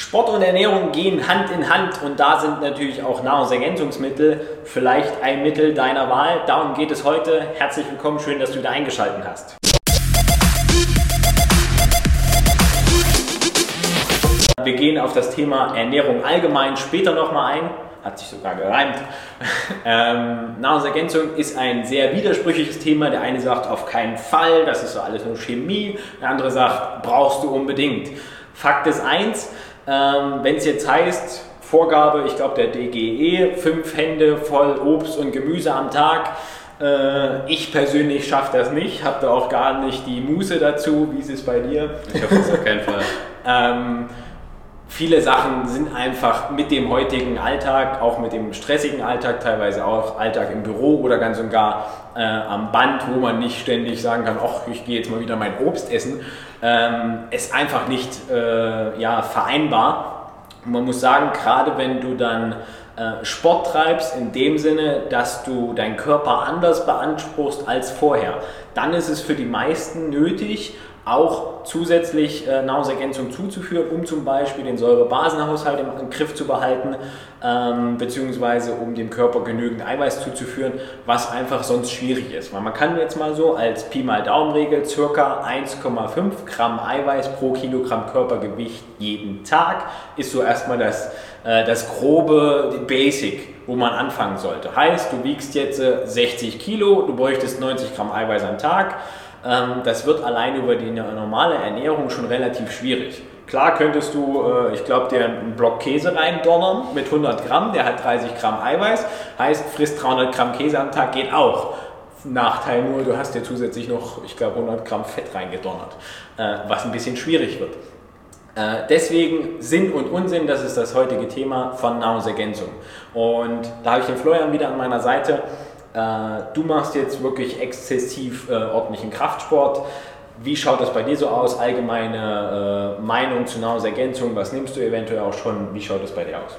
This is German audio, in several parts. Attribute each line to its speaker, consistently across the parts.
Speaker 1: Sport und Ernährung gehen Hand in Hand und da sind natürlich auch Nahrungsergänzungsmittel vielleicht ein Mittel deiner Wahl. Darum geht es heute. Herzlich willkommen, schön, dass du da eingeschaltet hast. Wir gehen auf das Thema Ernährung allgemein später nochmal ein. Hat sich sogar gereimt. ähm, Nahrungsergänzung ist ein sehr widersprüchliches Thema. Der eine sagt auf keinen Fall, das ist so alles nur Chemie. Der andere sagt, brauchst du unbedingt. Fakt ist eins, ähm, Wenn es jetzt heißt, Vorgabe, ich glaube der DGE, fünf Hände voll Obst und Gemüse am Tag. Äh, ich persönlich schaffe das nicht, habe da auch gar nicht die Muße dazu. Wie ist es bei dir?
Speaker 2: Ich hoffe es auf keinen Fall.
Speaker 1: ähm, viele Sachen sind einfach mit dem heutigen Alltag, auch mit dem stressigen Alltag, teilweise auch Alltag im Büro oder ganz und gar äh, am Band, wo man nicht ständig sagen kann, ach, ich gehe jetzt mal wieder mein Obst essen, ähm, ist einfach nicht äh, ja, vereinbar. Und man muss sagen, gerade wenn du dann äh, Sport treibst, in dem Sinne, dass du deinen Körper anders beanspruchst als vorher, dann ist es für die meisten nötig, auch zusätzlich äh, Nahrungsergänzung zuzuführen, um zum Beispiel den Säurebasenhaushalt im, im Griff zu behalten, ähm, beziehungsweise um dem Körper genügend Eiweiß zuzuführen, was einfach sonst schwierig ist. Weil man kann jetzt mal so als Pi mal Daumenregel circa 1,5 Gramm Eiweiß pro Kilogramm Körpergewicht jeden Tag ist so erstmal das, äh, das grobe Basic, wo man anfangen sollte. Heißt, du wiegst jetzt äh, 60 Kilo, du bräuchtest 90 Gramm Eiweiß am Tag das wird allein über die normale Ernährung schon relativ schwierig. Klar könntest du, äh, ich glaube, dir einen Block Käse reindonnern mit 100 Gramm, der hat 30 Gramm Eiweiß, heißt, frisst 300 Gramm Käse am Tag, geht auch. Nachteil nur, du hast dir zusätzlich noch, ich glaube, 100 Gramm Fett reingedonnert, äh, was ein bisschen schwierig wird. Äh, deswegen Sinn und Unsinn, das ist das heutige Thema von Nahrungsergänzung. Und da habe ich den Florian wieder an meiner Seite. Äh, du machst jetzt wirklich exzessiv äh, ordentlichen Kraftsport. Wie schaut das bei dir so aus? Allgemeine äh, Meinung zu Nahrungsergänzung, was nimmst du eventuell auch schon? Wie schaut das bei dir aus?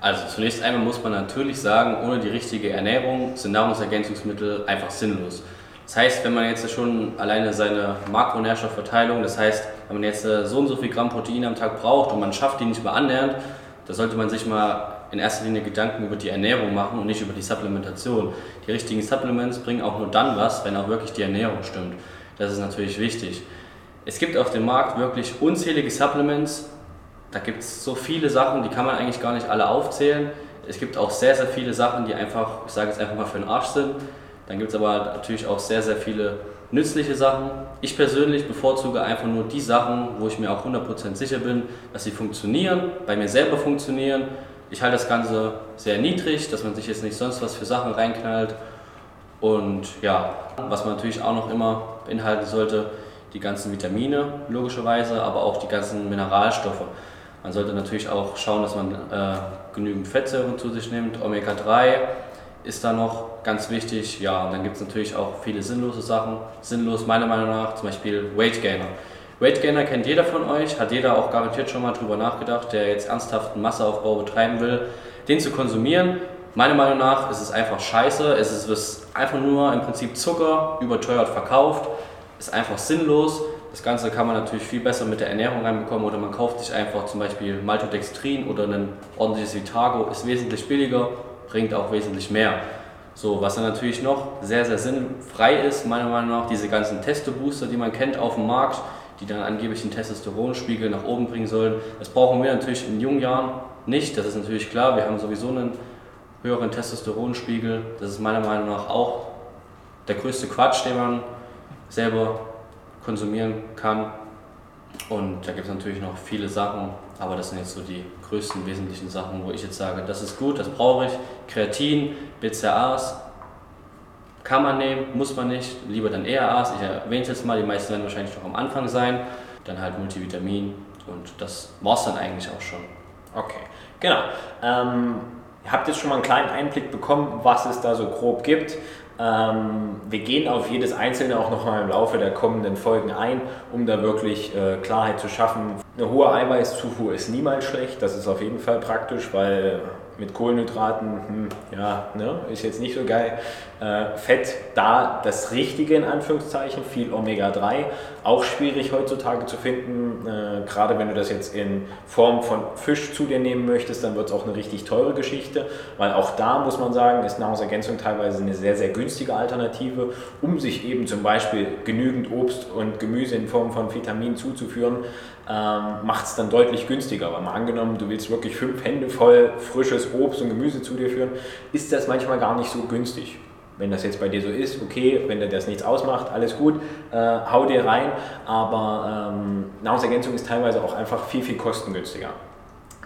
Speaker 2: Also zunächst einmal muss man natürlich sagen, ohne die richtige Ernährung sind Nahrungsergänzungsmittel einfach sinnlos. Das heißt, wenn man jetzt schon alleine seine Makronährstoffverteilung, das heißt, wenn man jetzt so und so viel Gramm Protein am Tag braucht und man schafft die nicht mal annähernd, da sollte man sich mal in erster Linie Gedanken über die Ernährung machen und nicht über die Supplementation. Die richtigen Supplements bringen auch nur dann was, wenn auch wirklich die Ernährung stimmt. Das ist natürlich wichtig. Es gibt auf dem Markt wirklich unzählige Supplements. Da gibt es so viele Sachen, die kann man eigentlich gar nicht alle aufzählen. Es gibt auch sehr, sehr viele Sachen, die einfach, ich sage jetzt einfach mal für den Arsch sind. Dann gibt es aber natürlich auch sehr, sehr viele nützliche Sachen. Ich persönlich bevorzuge einfach nur die Sachen, wo ich mir auch 100% sicher bin, dass sie funktionieren, bei mir selber funktionieren ich halte das Ganze sehr niedrig, dass man sich jetzt nicht sonst was für Sachen reinknallt. Und ja, was man natürlich auch noch immer beinhalten sollte, die ganzen Vitamine logischerweise, aber auch die ganzen Mineralstoffe. Man sollte natürlich auch schauen, dass man äh, genügend Fettsäuren zu sich nimmt. Omega-3 ist da noch ganz wichtig. Ja, und dann gibt es natürlich auch viele sinnlose Sachen. Sinnlos meiner Meinung nach zum Beispiel Weight Gainer. Weight Gainer kennt jeder von euch, hat jeder auch garantiert schon mal drüber nachgedacht, der jetzt ernsthaften Masseaufbau betreiben will, den zu konsumieren. Meiner Meinung nach ist es einfach scheiße. Es ist einfach nur im Prinzip Zucker überteuert verkauft. Ist einfach sinnlos. Das Ganze kann man natürlich viel besser mit der Ernährung reinbekommen oder man kauft sich einfach zum Beispiel Maltodextrin oder ein ordentliches Vitago. Ist wesentlich billiger, bringt auch wesentlich mehr. So, was dann natürlich noch sehr, sehr sinnfrei ist, meiner Meinung nach, diese ganzen Testo-Booster, die man kennt auf dem Markt, die dann angeblich den Testosteronspiegel nach oben bringen sollen. Das brauchen wir natürlich in jungen Jahren nicht, das ist natürlich klar. Wir haben sowieso einen höheren Testosteronspiegel. Das ist meiner Meinung nach auch der größte Quatsch, den man selber konsumieren kann. Und da gibt es natürlich noch viele Sachen, aber das sind jetzt so die größten wesentlichen Sachen, wo ich jetzt sage, das ist gut, das brauche ich. Kreatin, BCAAs, kann man nehmen, muss man nicht, lieber dann ERAs. Ich erwähne es jetzt mal, die meisten werden wahrscheinlich noch am Anfang sein. Dann halt Multivitamin und das war es dann eigentlich auch schon.
Speaker 1: Okay, genau. Ähm, ihr habt jetzt schon mal einen kleinen Einblick bekommen, was es da so grob gibt. Ähm, wir gehen auf jedes einzelne auch noch mal im Laufe der kommenden Folgen ein, um da wirklich äh, Klarheit zu schaffen. Eine hohe Eiweißzufuhr ist niemals schlecht, das ist auf jeden Fall praktisch, weil mit Kohlenhydraten, hm, ja, ne, ist jetzt nicht so geil. Äh, Fett, da das Richtige in Anführungszeichen, viel Omega-3, auch schwierig heutzutage zu finden. Äh, Gerade wenn du das jetzt in Form von Fisch zu dir nehmen möchtest, dann wird es auch eine richtig teure Geschichte, weil auch da muss man sagen, ist Nahrungsergänzung teilweise eine sehr, sehr günstige Alternative, um sich eben zum Beispiel genügend Obst und Gemüse in Form von Vitaminen zuzuführen, ähm, macht es dann deutlich günstiger. Weil mal angenommen, du willst wirklich fünf Hände voll frisches Obst und Gemüse zu dir führen, ist das manchmal gar nicht so günstig. Wenn das jetzt bei dir so ist, okay, wenn dir das nichts ausmacht, alles gut, äh, hau dir rein. Aber ähm, Nahrungsergänzung ist teilweise auch einfach viel, viel kostengünstiger.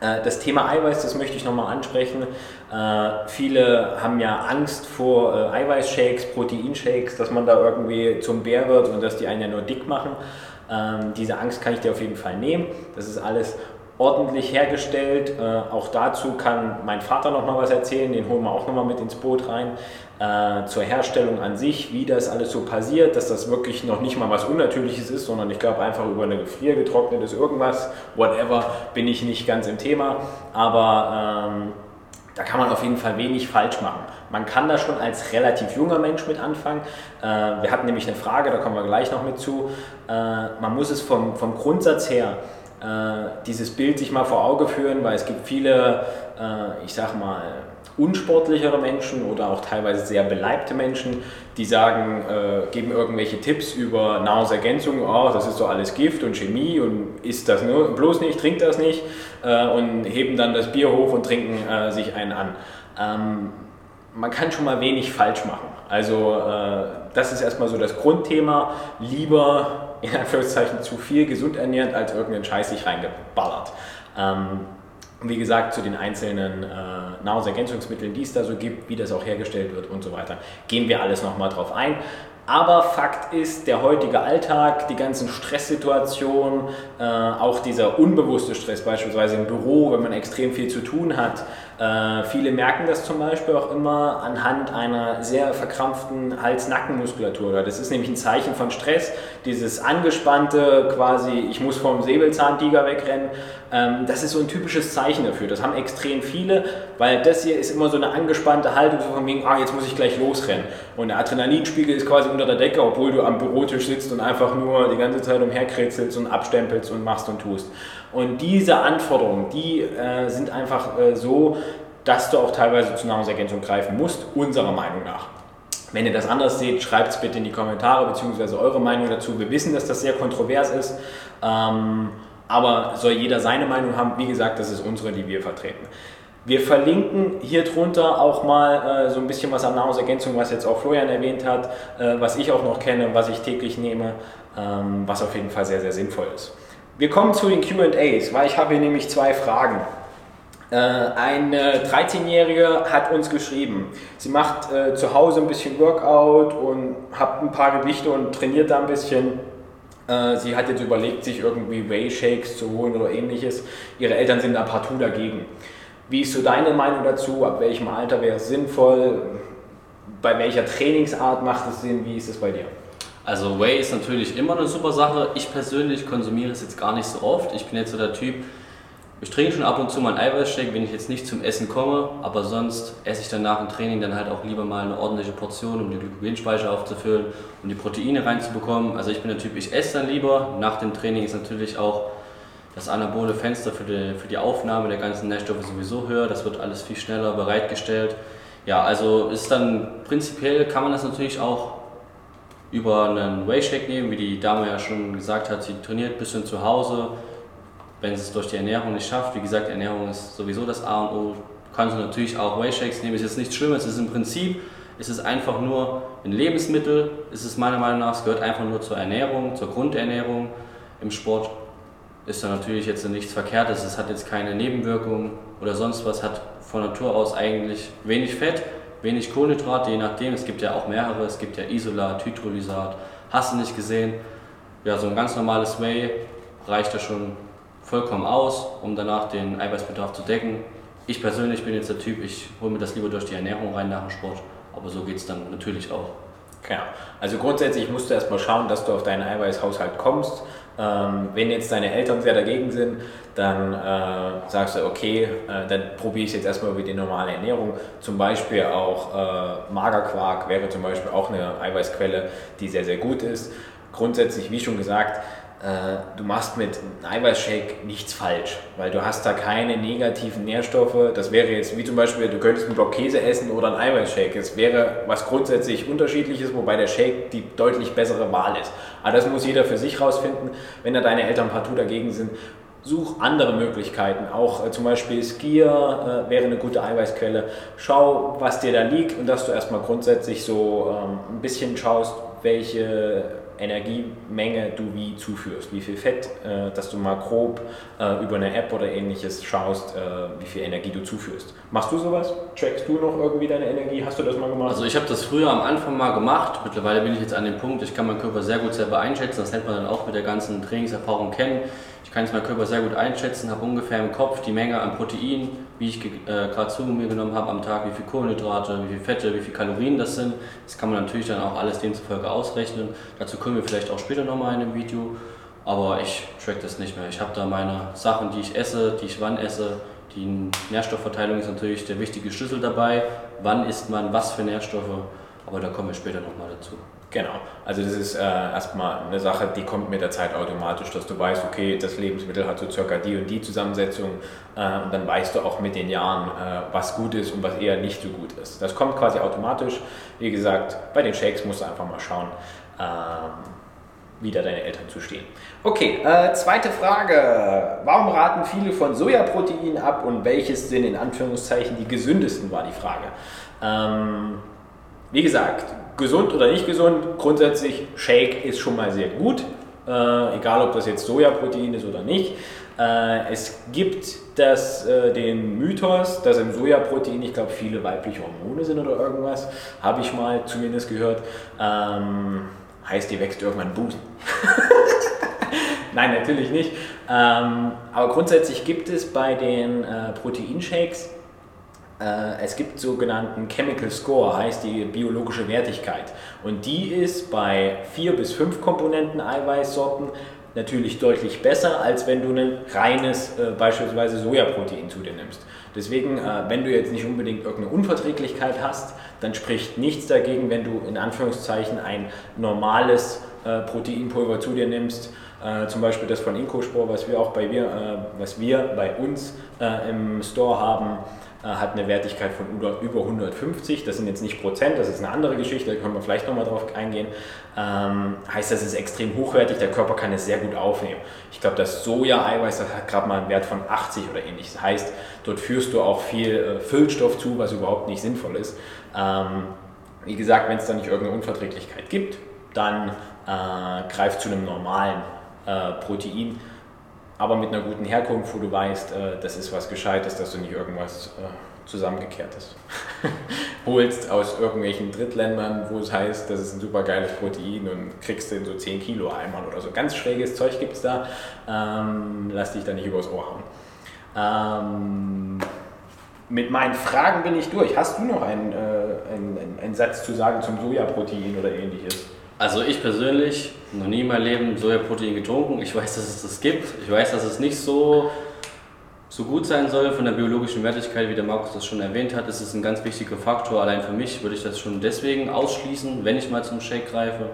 Speaker 1: Äh, das Thema Eiweiß, das möchte ich nochmal ansprechen. Äh, viele haben ja Angst vor äh, Eiweißshakes, Proteinshakes, dass man da irgendwie zum Bär wird und dass die einen ja nur dick machen. Ähm, diese Angst kann ich dir auf jeden Fall nehmen. Das ist alles ordentlich hergestellt. Äh, auch dazu kann mein Vater noch mal was erzählen, den holen wir auch noch mal mit ins Boot rein. Äh, zur Herstellung an sich, wie das alles so passiert, dass das wirklich noch nicht mal was Unnatürliches ist, sondern ich glaube einfach über eine gefriergetrocknetes irgendwas, whatever, bin ich nicht ganz im Thema. Aber ähm, da kann man auf jeden Fall wenig falsch machen. Man kann da schon als relativ junger Mensch mit anfangen. Äh, wir hatten nämlich eine Frage, da kommen wir gleich noch mit zu. Äh, man muss es vom, vom Grundsatz her äh, dieses Bild sich mal vor Auge führen, weil es gibt viele, ich sag mal, unsportlichere Menschen oder auch teilweise sehr beleibte Menschen, die sagen, äh, geben irgendwelche Tipps über Nahrungsergänzung, oh, das ist doch alles Gift und Chemie und isst das nur, bloß nicht, trinkt das nicht äh, und heben dann das Bier hoch und trinken äh, sich einen an. Ähm, man kann schon mal wenig falsch machen. Also äh, das ist erstmal so das Grundthema. Lieber in Anführungszeichen zu viel gesund ernähren, als irgendeinen Scheiß sich reingeballert. Ähm, wie gesagt, zu den einzelnen äh, Nahrungsergänzungsmitteln, die es da so gibt, wie das auch hergestellt wird und so weiter, gehen wir alles nochmal drauf ein. Aber Fakt ist, der heutige Alltag, die ganzen Stresssituationen, äh, auch dieser unbewusste Stress beispielsweise im Büro, wenn man extrem viel zu tun hat, äh, viele merken das zum Beispiel auch immer anhand einer sehr verkrampften Hals-Nacken-Muskulatur. Das ist nämlich ein Zeichen von Stress, dieses angespannte quasi, ich muss vom Säbelzahntiger wegrennen. Ähm, das ist so ein typisches Zeichen dafür. Das haben extrem viele, weil das hier ist immer so eine angespannte Haltung, so von wegen, ah, jetzt muss ich gleich losrennen. Und der Adrenalinspiegel ist quasi unter der Decke, obwohl du am Bürotisch sitzt und einfach nur die ganze Zeit umherkrätzelst und abstempelst und machst und tust. Und diese Anforderungen, die äh, sind einfach äh, so, dass du auch teilweise zur Nahrungsergänzung greifen musst, unserer Meinung nach. Wenn ihr das anders seht, schreibt es bitte in die Kommentare bzw. eure Meinung dazu. Wir wissen, dass das sehr kontrovers ist, ähm, aber soll jeder seine Meinung haben. Wie gesagt, das ist unsere, die wir vertreten. Wir verlinken hier drunter auch mal äh, so ein bisschen was an Nahrungsergänzung, was jetzt auch Florian erwähnt hat, äh, was ich auch noch kenne, was ich täglich nehme, ähm, was auf jeden Fall sehr, sehr sinnvoll ist. Wir kommen zu den QAs, weil ich habe hier nämlich zwei Fragen. Äh, eine 13-Jährige hat uns geschrieben, sie macht äh, zu Hause ein bisschen Workout und hat ein paar Gewichte und trainiert da ein bisschen. Äh, sie hat jetzt überlegt, sich irgendwie Whey-Shakes zu holen oder ähnliches. Ihre Eltern sind da partout dagegen. Wie ist so deine Meinung dazu? Ab welchem Alter wäre es sinnvoll? Bei welcher Trainingsart macht es Sinn? Wie ist es bei dir?
Speaker 2: Also Whey ist natürlich immer eine super Sache. Ich persönlich konsumiere es jetzt gar nicht so oft. Ich bin jetzt so der Typ, ich trinke schon ab und zu mal einen Eiweißshake, wenn ich jetzt nicht zum Essen komme, aber sonst esse ich dann nach dem Training dann halt auch lieber mal eine ordentliche Portion, um die Glykogenspeicher aufzufüllen, um die Proteine reinzubekommen. Also ich bin der Typ, ich esse dann lieber. Nach dem Training ist natürlich auch das anabole Fenster für die, für die Aufnahme der ganzen Nährstoffe sowieso höher. Das wird alles viel schneller bereitgestellt. Ja, also ist dann prinzipiell kann man das natürlich auch über einen Whey-Shake nehmen, wie die Dame ja schon gesagt hat, sie trainiert ein bisschen zu Hause, wenn sie es durch die Ernährung nicht schafft. Wie gesagt, Ernährung ist sowieso das A und O. Kann sie natürlich auch Whey-Shakes nehmen, ist jetzt nichts Schlimmes, es ist im Prinzip, ist es einfach nur ein Lebensmittel, ist es meiner Meinung nach, es gehört einfach nur zur Ernährung, zur Grundernährung im Sport. Ist da natürlich jetzt nichts Verkehrtes, es hat jetzt keine Nebenwirkungen oder sonst was, hat von Natur aus eigentlich wenig Fett wenig Kohlenhydrate, je nachdem. Es gibt ja auch mehrere, es gibt ja Isolat, Hydrolysat, hast du nicht gesehen. Ja, so ein ganz normales Whey reicht da schon vollkommen aus, um danach den Eiweißbedarf zu decken. Ich persönlich bin jetzt der Typ, ich hole mir das lieber durch die Ernährung rein nach dem Sport, aber so geht es dann natürlich auch.
Speaker 1: Genau. Also grundsätzlich musst du erstmal schauen, dass du auf deinen Eiweißhaushalt kommst. Ähm, wenn jetzt deine Eltern sehr dagegen sind, dann äh, sagst du, okay, äh, dann probiere ich jetzt erstmal über die normale Ernährung. Zum Beispiel auch äh, Magerquark wäre zum Beispiel auch eine Eiweißquelle, die sehr, sehr gut ist. Grundsätzlich, wie schon gesagt, du machst mit einem Eiweißshake nichts falsch, weil du hast da keine negativen Nährstoffe. Das wäre jetzt wie zum Beispiel, du könntest einen Block Käse essen oder einen Eiweißshake. Es wäre was grundsätzlich unterschiedliches, wobei der Shake die deutlich bessere Wahl ist. Aber das muss jeder für sich rausfinden. Wenn da deine Eltern partout dagegen sind, such andere Möglichkeiten. Auch äh, zum Beispiel Skier äh, wäre eine gute Eiweißquelle. Schau, was dir da liegt und dass du erstmal grundsätzlich so ähm, ein bisschen schaust, welche Energiemenge du wie zuführst, wie viel Fett, äh, dass du mal grob äh, über eine App oder ähnliches schaust, äh, wie viel Energie du zuführst. Machst du sowas? Trackst du noch irgendwie deine Energie? Hast du das mal gemacht?
Speaker 2: Also ich habe das früher am Anfang mal gemacht. Mittlerweile bin ich jetzt an dem Punkt, ich kann meinen Körper sehr gut selber einschätzen. Das nennt man dann auch mit der ganzen Trainingserfahrung kennen. Ich kann jetzt meinen Körper sehr gut einschätzen, habe ungefähr im Kopf die Menge an Protein, wie ich äh, gerade zu mir genommen habe am Tag, wie viel Kohlenhydrate, wie viel Fette, wie viel Kalorien das sind. Das kann man natürlich dann auch alles demzufolge ausrechnen. Dazu kommen wir vielleicht auch später nochmal in einem Video. Aber ich track das nicht mehr. Ich habe da meine Sachen, die ich esse, die ich wann esse. Die Nährstoffverteilung ist natürlich der wichtige Schlüssel dabei. Wann isst man was für Nährstoffe? Aber da kommen wir später nochmal dazu.
Speaker 1: Genau, also das ist äh, erstmal eine Sache, die kommt mit der Zeit automatisch, dass du weißt, okay, das Lebensmittel hat so circa die und die Zusammensetzung äh, und dann weißt du auch mit den Jahren, äh, was gut ist und was eher nicht so gut ist. Das kommt quasi automatisch. Wie gesagt, bei den Shakes musst du einfach mal schauen, ähm, wie da deine Eltern zu stehen. Okay, äh, zweite Frage. Warum raten viele von Sojaprotein ab und welches sind in Anführungszeichen die gesündesten, war die Frage. Ähm, wie gesagt, gesund oder nicht gesund, grundsätzlich Shake ist schon mal sehr gut, äh, egal ob das jetzt Sojaprotein ist oder nicht. Äh, es gibt das, äh, den Mythos, dass im Sojaprotein, ich glaube, viele weibliche Hormone sind oder irgendwas, habe ich mal zumindest gehört. Ähm, heißt, die wächst irgendwann Busen. Nein, natürlich nicht. Ähm, aber grundsätzlich gibt es bei den äh, Proteinshakes äh, es gibt sogenannten Chemical Score, heißt die biologische Wertigkeit. Und die ist bei vier bis fünf Komponenten Eiweißsorten natürlich deutlich besser, als wenn du ein reines äh, beispielsweise Sojaprotein zu dir nimmst. Deswegen, äh, wenn du jetzt nicht unbedingt irgendeine Unverträglichkeit hast, dann spricht nichts dagegen, wenn du in Anführungszeichen ein normales äh, Proteinpulver zu dir nimmst, äh, zum Beispiel das von Incospor, was wir auch bei, wir, äh, was wir bei uns äh, im Store haben hat eine Wertigkeit von über 150. Das sind jetzt nicht Prozent, das ist eine andere Geschichte, da können wir vielleicht nochmal drauf eingehen. Ähm, heißt, das ist extrem hochwertig, der Körper kann es sehr gut aufnehmen. Ich glaube, das Soja-Eiweiß, das hat gerade mal einen Wert von 80 oder ähnliches. Das heißt, dort führst du auch viel äh, Füllstoff zu, was überhaupt nicht sinnvoll ist. Ähm, wie gesagt, wenn es da nicht irgendeine Unverträglichkeit gibt, dann äh, greift zu einem normalen äh, Protein aber mit einer guten Herkunft, wo du weißt, äh, das ist was Gescheites, dass du nicht irgendwas äh, zusammengekehrtes holst aus irgendwelchen Drittländern, wo es heißt, das ist ein super geiles Protein und kriegst du in so 10 Kilo Eimern oder so. Ganz schräges Zeug gibt es da. Ähm, lass dich da nicht übers Ohr hauen. Ähm, mit meinen Fragen bin ich durch. Hast du noch einen, äh, einen, einen Satz zu sagen zum Sojaprotein oder ähnliches?
Speaker 2: Also ich persönlich noch nie in meinem Leben Sojaprotein getrunken. Ich weiß, dass es das gibt. Ich weiß, dass es nicht so, so gut sein soll von der biologischen Wertigkeit, wie der Markus das schon erwähnt hat. Es ist ein ganz wichtiger Faktor. Allein für mich würde ich das schon deswegen ausschließen, wenn ich mal zum Shake greife.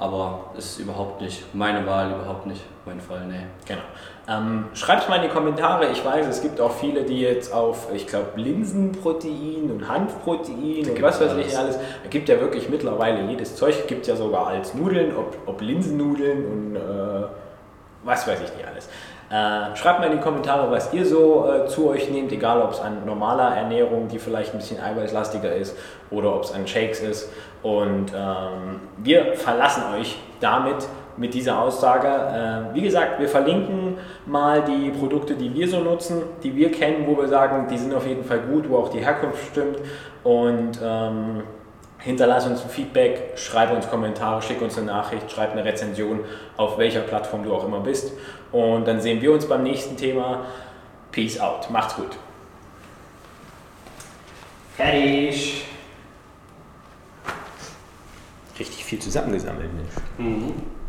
Speaker 2: Aber ist überhaupt nicht meine Wahl, überhaupt nicht mein Fall, nee.
Speaker 1: Genau. Ähm, Schreibt mal in die Kommentare. Ich weiß, es gibt auch viele, die jetzt auf, ich glaube, Linsenprotein und Hanfprotein und was weiß ich alles. Es gibt ja wirklich mittlerweile jedes Zeug. Gibt ja sogar als Nudeln, ob, ob Linsennudeln und äh, was weiß ich nicht alles. Äh, schreibt mal in die Kommentare, was ihr so äh, zu euch nehmt, egal ob es an normaler Ernährung, die vielleicht ein bisschen eiweißlastiger ist, oder ob es an Shakes ist. Und ähm, wir verlassen euch damit mit dieser Aussage. Äh, wie gesagt, wir verlinken mal die Produkte, die wir so nutzen, die wir kennen, wo wir sagen, die sind auf jeden Fall gut, wo auch die Herkunft stimmt. Und ähm, hinterlass uns ein Feedback, schreib uns Kommentare, schick uns eine Nachricht, schreib eine Rezension, auf welcher Plattform du auch immer bist. Und dann sehen wir uns beim nächsten Thema. Peace out. Macht's gut. Fertig. Richtig viel zusammengesammelt, Mensch. Mhm.